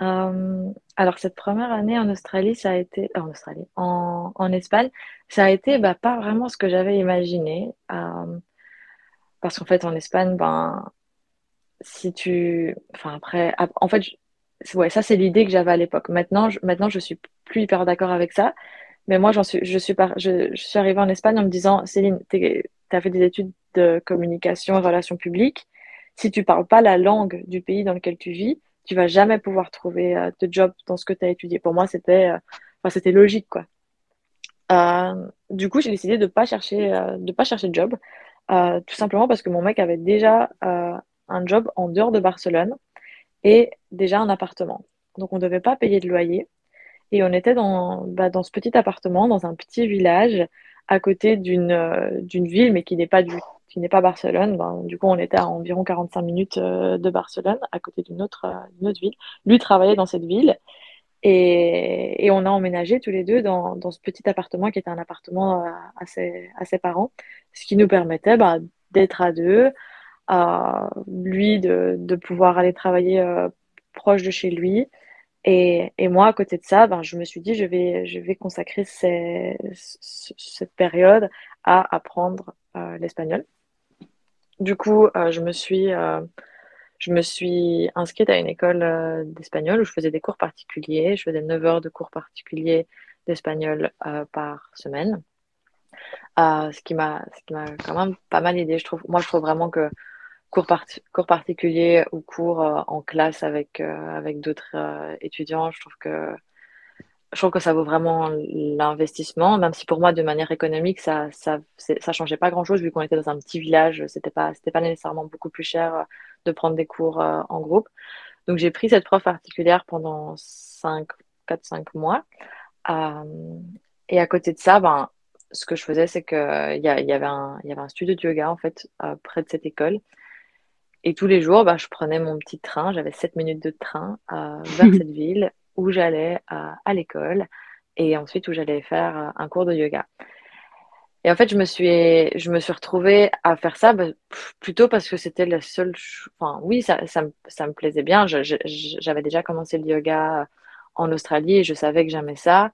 Euh, alors cette première année en Australie, ça a été, euh, en Australie, en, Espagne, ça a été bah, pas vraiment ce que j'avais imaginé. parce qu'en fait, en Espagne, ben, si tu, enfin après, en fait, ouais, ça c'est l'idée que j'avais à l'époque. Maintenant, je, maintenant, je suis plus hyper d'accord avec ça. Mais moi, suis, je, suis je, suis arrivée en Espagne en me disant, Céline, tu as fait des études de communication et relations publiques. Si tu parles pas la langue du pays dans lequel tu vis, tu vas jamais pouvoir trouver euh, de job dans ce que tu as étudié. Pour moi, c'était euh, logique. quoi. Euh, du coup, j'ai décidé de pas chercher de pas chercher de job, tout simplement parce que mon mec avait déjà un job en dehors de Barcelone et déjà un appartement. Donc, on devait pas payer de loyer. Et on était dans, bah, dans ce petit appartement, dans un petit village, à côté d'une euh, ville, mais qui n'est pas, du, qui n'est pas Barcelone. Ben, du coup, on était à environ 45 minutes euh, de Barcelone, à côté d'une autre, euh, autre ville. Lui travaillait dans cette ville. Et, et, on a emménagé tous les deux dans, dans, ce petit appartement qui était un appartement à, ses, à ses parents, ce qui nous permettait bah, d'être à deux, lui de, de pouvoir aller travailler proche de chez lui Et, moi, à côté de ça, ben, je me suis dit, je vais, je vais consacrer cette période à apprendre euh, l'espagnol. Du coup, euh, je me suis, euh, je me suis inscrite à une école d'espagnol où je faisais des cours particuliers. Je faisais 9 heures de cours particuliers d'espagnol par semaine. ce qui m'a quand même pas mal aidé. Je trouve, moi, je trouve vraiment que cours, cours particuliers ou cours en classe avec, avec d'autres étudiants, je trouve que je trouve que ça vaut vraiment l'investissement, même si pour moi, de manière économique, ça ça, ça changeait pas grand-chose vu qu'on était dans un petit village. C'était pas pas nécessairement beaucoup plus cher euh, de prendre des cours euh, en groupe. Donc j'ai pris cette prof particulière pendant 5, 4-5 mois. Euh, et à côté de ça, ben, ce que je faisais, c'est qu'il y, y, y avait un studio de yoga en fait près de cette école. Et tous les jours, ben, je prenais mon petit train, j'avais 7 minutes de train vers cette ville où j'allais à, l'école et ensuite où j'allais faire euh, un cours de yoga. Et en fait, je me suis, je me suis retrouvée à faire ça bah, plutôt parce que c'était la seule. Enfin, oui, ça, ça, me, ça me plaisait bien. J'avais déjà commencé le yoga en Australie et je savais que j'aimais ça.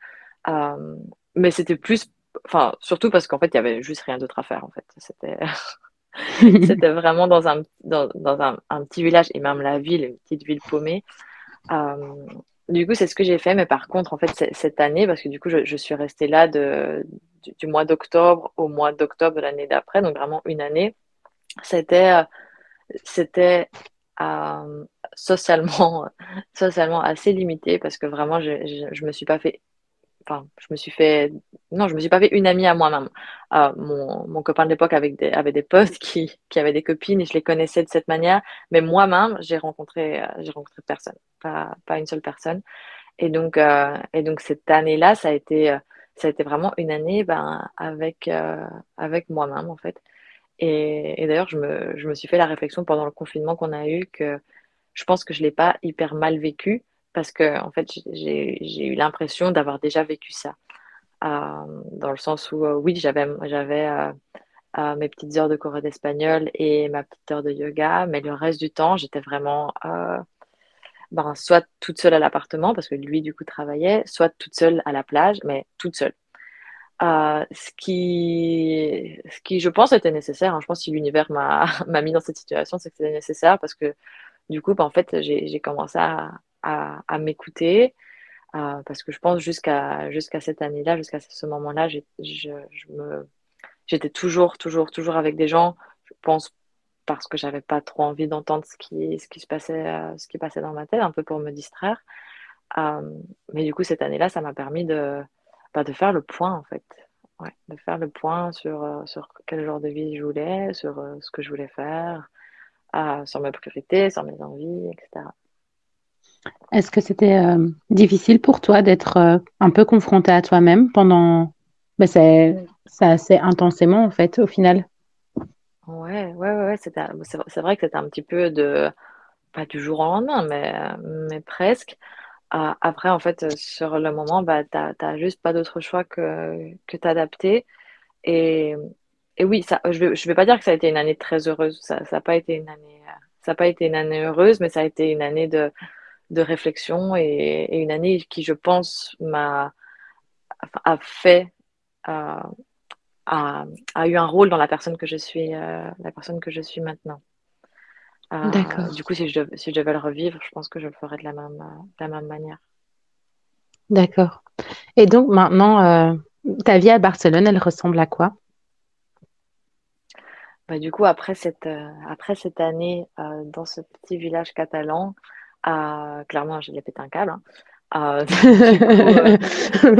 Euh, mais c'était plus. Enfin, surtout parce qu'en fait, il y avait juste rien d'autre à faire. En fait, c'était. c'était vraiment dans, un, dans, un, un, petit village et même la ville, une petite ville paumée. Euh, du coup, c'est ce que j'ai fait, mais par contre, en fait, cette année, parce que du coup, je, suis restée là de, du, mois d'octobre au mois d'octobre de l'année d'après, donc vraiment une année, c'était euh, c'était euh, socialement, socialement assez limité parce que vraiment, je ne me suis pas fait enfin, je me suis fait, non, je me suis pas fait une amie à moi-même. Euh, mon, mon, copain de l'époque avait des, avait des potes qui, qui avaient des copines et je les connaissais de cette manière, mais moi-même, j'ai rencontré, euh, j'ai rencontré personne, pas, pas une seule personne. Et donc, euh, et donc cette année-là, ça a été, ça a été vraiment une année, ben, avec, avec moi-même en fait. Et, et d'ailleurs, je me, je me suis fait la réflexion pendant le confinement qu'on a eu que je pense que je l'ai pas hyper mal vécu parce que en fait j'ai eu l'impression d'avoir déjà vécu ça euh, dans le sens où euh, oui j'avais j'avais euh, mes petites heures de cours d'espagnol et ma petite heure de yoga mais le reste du temps j'étais vraiment ben, soit toute seule à l'appartement parce que lui du coup travaillait soit toute seule à la plage mais toute seule ce qui ce qui je pense était nécessaire hein. je pense que si l'univers m'a mis dans cette situation c'est que c'était nécessaire parce que du coup ben, en fait j'ai commencé à à, m'écouter. Euh, parce que je pense jusqu'à jusqu'à cette année-là, jusqu'à ce moment-là, j'étais toujours, toujours, toujours avec des gens. Je pense parce que j'avais pas trop envie d'entendre ce qui, ce qui se passait, euh, ce qui passait dans ma tête, un peu pour me distraire. Euh, mais du coup, cette année-là, ça m'a permis de, bah, de faire le point, en fait. De faire le point sur, sur quel genre de vie je voulais, sur ce que je voulais faire, sur mes priorités, sur mes envies, etc. Est-ce que c'était euh, difficile pour toi d'être euh, un peu confronté à toi-même pendant ben, c'est, assez intensément en fait au final? Ouais, ouais, ouais, c'est, vrai que c'était un petit peu de, pas du jour au lendemain, mais, presque. Euh, après, en fait, sur le moment, bah, tu n'as juste pas d'autre choix que, que t'adapter. Et, et oui, ça, je ne vais, pas dire que ça a été une année très heureuse. Ça n'a pas été une année heureuse, mais ça a été une année de, de réflexion et, une année qui, je pense, m'a a fait a, eu un rôle dans la personne que je suis, euh, la personne que je suis maintenant. Euh, D'accord. Du coup, si je, si je devais le revivre, je pense que je le ferais de la même, de la même manière. D'accord. Et donc maintenant, euh, ta vie à Barcelone, elle ressemble à quoi? Bah, Du coup, après cette, après cette année dans ce petit village catalan, euh, clairement, j'ai pété un câble. Hein. Euh, euh,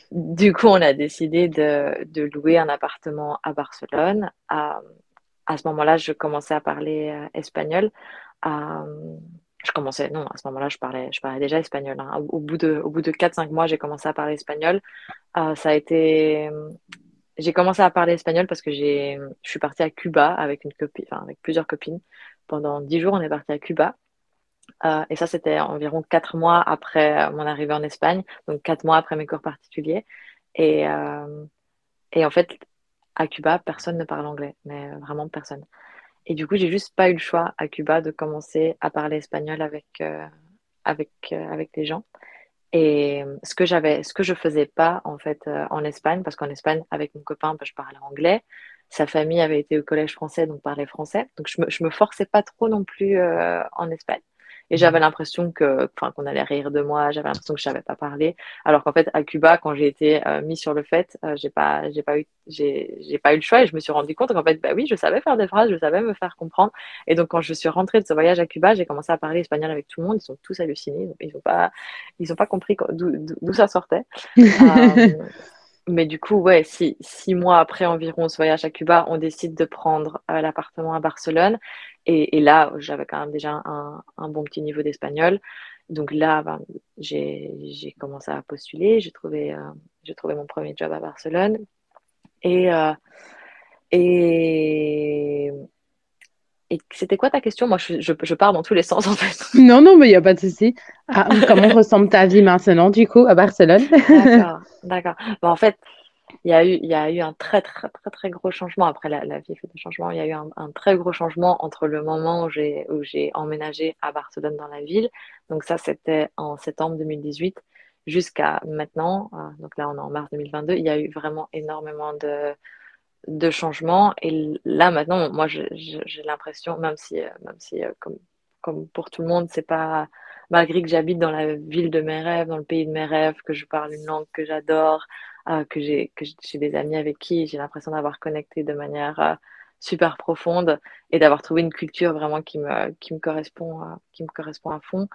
du, coup, on a décidé de, de, louer un appartement à Barcelone. à ce moment-là, je commençais à parler espagnol. je commençais, non, à ce moment-là, je parlais, je parlais déjà espagnol. Hein. Au, bout de, au bout de 4-5 mois, j'ai commencé à parler espagnol. ça a été, j'ai commencé à parler espagnol parce que j'ai, je suis partie à Cuba avec une copine, enfin, avec plusieurs copines. Pendant 10 jours, on est parti à Cuba. Euh, et ça, c'était environ quatre mois après euh, mon arrivée en Espagne, donc quatre mois après mes cours particuliers. Et, euh, et en fait, à Cuba, personne ne parle anglais, mais vraiment personne. Et du coup, j'ai juste pas eu le choix à Cuba de commencer à parler espagnol avec, avec, avec les gens. Et ce que j'avais, ce que je faisais pas en fait en Espagne, parce qu'en Espagne, avec mon copain, bah, je parlais anglais. Sa famille avait été au collège français, donc parlait français. Donc je me, je me forçais pas trop non plus en Espagne. Et j'avais l'impression que, enfin, qu'on allait rire de moi. J'avais l'impression que je savais pas parler. Alors qu'en fait, à Cuba, quand j'ai été euh, mis sur le fait, euh, j'ai pas, j'ai pas eu, j'ai, j'ai pas eu le choix et je me suis rendu compte qu'en fait, bah oui, je savais faire des phrases, je savais me faire comprendre. Et donc, quand je suis rentrée de ce voyage à Cuba, j'ai commencé à parler espagnol avec tout le monde. Ils sont tous hallucinés. Ils ont pas, ils ont pas compris d'où, d'où ça sortait. mais du coup, ouais, six, six mois après environ ce voyage à Cuba, on décide de prendre euh, l'appartement à Barcelone. Et, là, j'avais quand même déjà un, bon petit niveau d'espagnol. Donc là, ben, j'ai commencé à postuler. J'ai trouvé, euh, trouvé mon premier job à Barcelone. Et, euh, et et c'était quoi ta question? Moi, je, je, je, pars dans tous les sens, en fait. Non, non, mais il n'y a pas de souci. Ah, comment ressemble ta vie maintenant, du coup, à Barcelone? D'accord, d'accord. Bon, en fait, il y, a eu, il y a eu un très, très, très, très gros changement. Après, la, la vie fait des changements. Il y a eu un, un, très gros changement entre le moment où j'ai, où j'ai emménagé à Barcelone dans la ville. Donc ça, c'était en septembre 2018 jusqu'à maintenant. Donc là, on est en mars 2022. Il y a eu vraiment énormément de de changement. Et là, maintenant, moi, j'ai l'impression, même si, euh, même si euh, comme, comme pour tout le monde, c'est pas malgré que j'habite dans la ville de mes rêves, dans le pays de mes rêves, que je parle une langue que j'adore, euh, que j'ai des amis avec qui j'ai l'impression d'avoir connecté de manière super profonde et d'avoir trouvé une culture vraiment qui me qui me correspond qui me correspond à fond.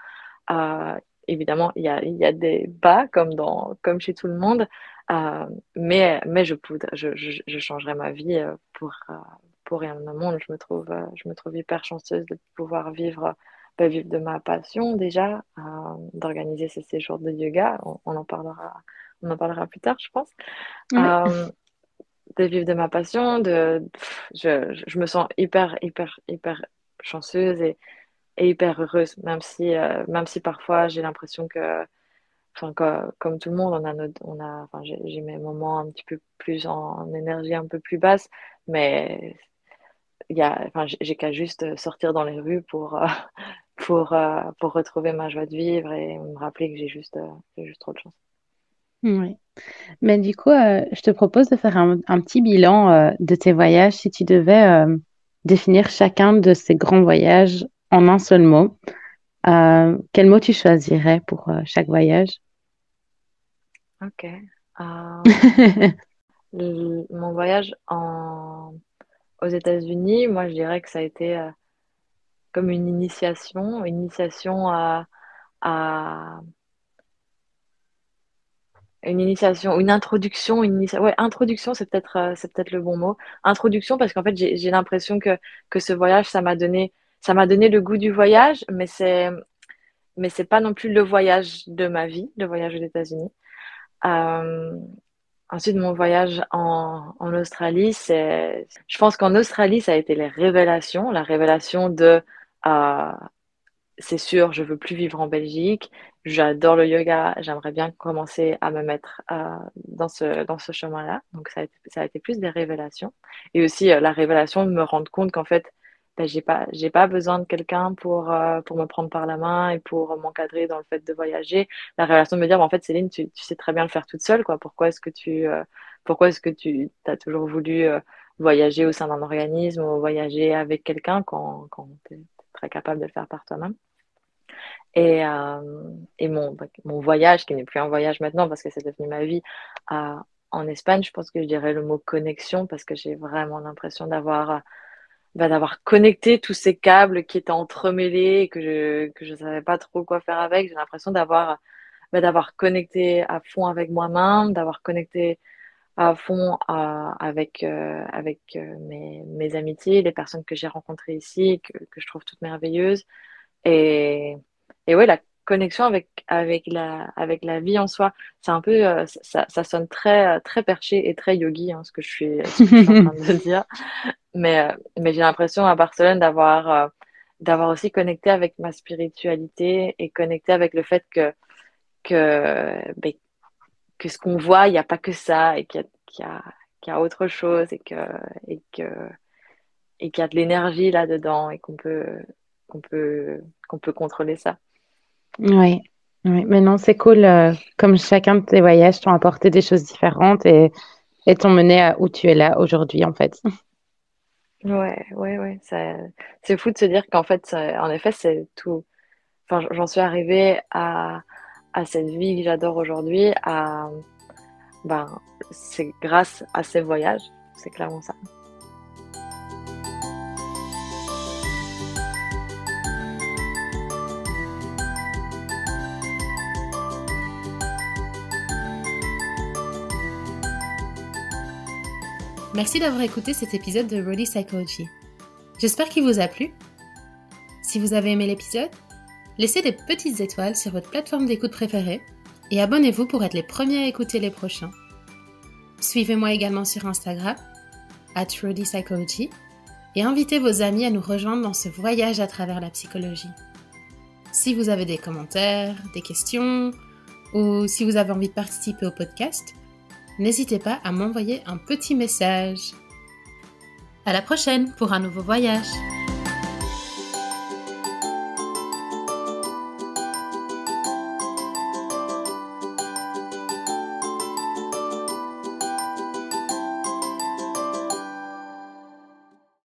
Évidemment, il y a il y a des bas comme dans comme chez tout le monde, euh, mais, mais je, je, je, je, changerai ma vie euh, pour, euh, pour rien au monde. Je me, trouve, je me trouve hyper chanceuse de pouvoir vivre, bah, vivre de ma passion déjà, d'organiser ces séjours de yoga. On, on, en parlera, on en parlera plus tard, je pense. Oui. de vivre de ma passion, de, je, je, me sens hyper, hyper, hyper chanceuse et, et hyper heureuse, même si, même si parfois j'ai l'impression que enfin, comme, tout le monde, on a, notre, on a j'ai mes moments un petit peu plus en, énergie un peu plus basse, mais y a, enfin, j'ai qu'à juste sortir dans les rues pour, euh, pour, euh, pour retrouver ma joie de vivre et me rappeler que j'ai juste, euh, juste trop de chance. Oui. Mais du coup, euh, je te propose de faire un, petit bilan euh, de tes voyages. Si tu devais euh, définir chacun de ces grands voyages en un seul mot, quel mot tu choisirais pour chaque voyage? Ok. Euh, le, mon voyage en, aux États-Unis, moi, je dirais que ça a été euh, comme une initiation, une initiation à, à une initiation, une introduction, une initia... ouais, introduction, c'est peut-être euh, c'est peut-être le bon mot. Introduction parce qu'en fait, j'ai l'impression que que ce voyage, ça m'a donné ça m'a donné le goût du voyage, mais c'est mais c'est pas non plus le voyage de ma vie, le voyage aux États-Unis. Euh, ensuite, mon voyage en, Australie, c'est, je pense qu'en Australie, ça a été les révélations, la révélation de, euh, c'est sûr, je veux plus vivre en Belgique, j'adore le yoga, j'aimerais bien commencer à me mettre euh, dans ce, dans ce chemin-là. Donc, ça a, été, plus des révélations. Et aussi la révélation de me rendre compte qu'en fait, ben, j'ai pas j'ai pas besoin de quelqu'un pour euh, pour me prendre par la main et pour m'encadrer dans le fait de voyager. La relation de me dire ben, en fait Céline tu, sais très bien le faire toute seule quoi. Pourquoi est-ce que tu euh, pourquoi est-ce que tu as toujours voulu euh, voyager au sein d'un organisme ou voyager avec quelqu'un quand quand tu es très capable de le faire par toi-même? Et, et mon, mon voyage, qui n'est plus un voyage maintenant parce que c'est devenu ma vie, en Espagne, je pense que je dirais le mot connexion parce que j'ai vraiment l'impression d'avoir bah, d'avoir connecté tous ces câbles qui étaient entremêlés et que je que je savais pas trop quoi faire avec. J'ai l'impression d'avoir bah, d'avoir connecté à fond avec moi-même, d'avoir connecté à fond avec euh, avec euh, mes, mes amitiés, les personnes que j'ai rencontrées ici, que, que je trouve toutes merveilleuses. Et, et ouais, la connexion avec avec la avec la vie en soi. C'est un peu euh, ça, ça sonne très très perché et très yogi hein, ce que je suis, ce que je suis en train de dire. Mais euh, mais j'ai l'impression à Barcelone d'avoir euh, d'avoir aussi connecté avec ma spiritualité et connecté avec le fait que que ben, que ce qu'on voit il n'y a pas que ça et qu'il y a qu'il y a qu'il y a autre chose et que et que et qu'il y a de l'énergie là dedans et qu'on peut qu'on peut qu'on peut contrôler ça Oui, mais non, c'est cool. euh, comme chacun de tes voyages t'ont apporté des choses différentes et, et t'ont mené à où tu es là aujourd'hui, en fait. Ouais, ouais, ouais. C'est fou de se dire qu'en fait, en effet, c'est tout. Enfin, j'en suis arrivée à, à cette vie que j'adore aujourd'hui, à, ben, c'est grâce à ces voyages. C'est clairement ça. Merci d'avoir écouté cet épisode de Rolly Psychology. J'espère qu'il vous a plu. Si vous avez aimé l'épisode, laissez des petites étoiles sur votre plateforme d'écoute préférée et abonnez-vous pour être les premiers à écouter les prochains. Suivez-moi également sur Instagram, at Psychology, et invitez vos amis à nous rejoindre dans ce voyage à travers la psychologie. Si vous avez des commentaires, des questions, ou si vous avez envie de participer au podcast, n'hésitez pas à m'envoyer un petit message. À la prochaine pour un nouveau voyage.